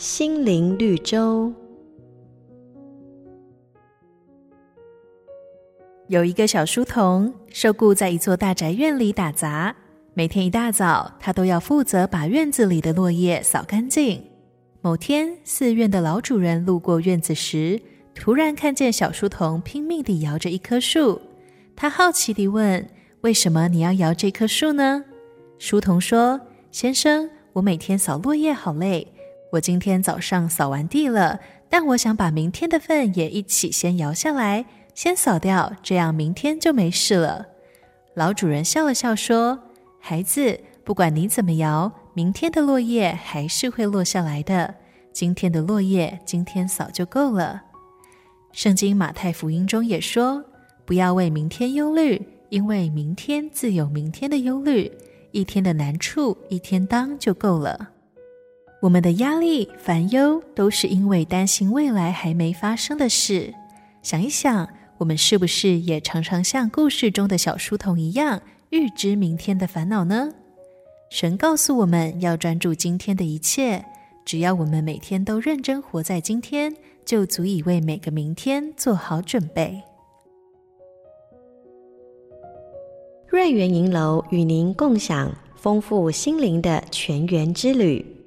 心灵绿洲。有一个小书童，受雇在一座大宅院里打杂。每天一大早，他都要负责把院子里的落叶扫干净。某天，寺院的老主人路过院子时，突然看见小书童拼命地摇着一棵树。他好奇地问：“为什么你要摇这棵树呢？”书童说：“先生，我每天扫落叶好累，我今天早上扫完地了，但我想把明天的份也一起先摇下来。”先扫掉，这样明天就没事了。老主人笑了笑说：“孩子，不管你怎么摇，明天的落叶还是会落下来的。今天的落叶，今天扫就够了。”圣经马太福音中也说：“不要为明天忧虑，因为明天自有明天的忧虑。一天的难处，一天当就够了。”我们的压力、烦忧，都是因为担心未来还没发生的事。想一想。我们是不是也常常像故事中的小书童一样，预知明天的烦恼呢？神告诉我们要专注今天的一切，只要我们每天都认真活在今天，就足以为每个明天做好准备。瑞园银楼与您共享丰富心灵的泉源之旅。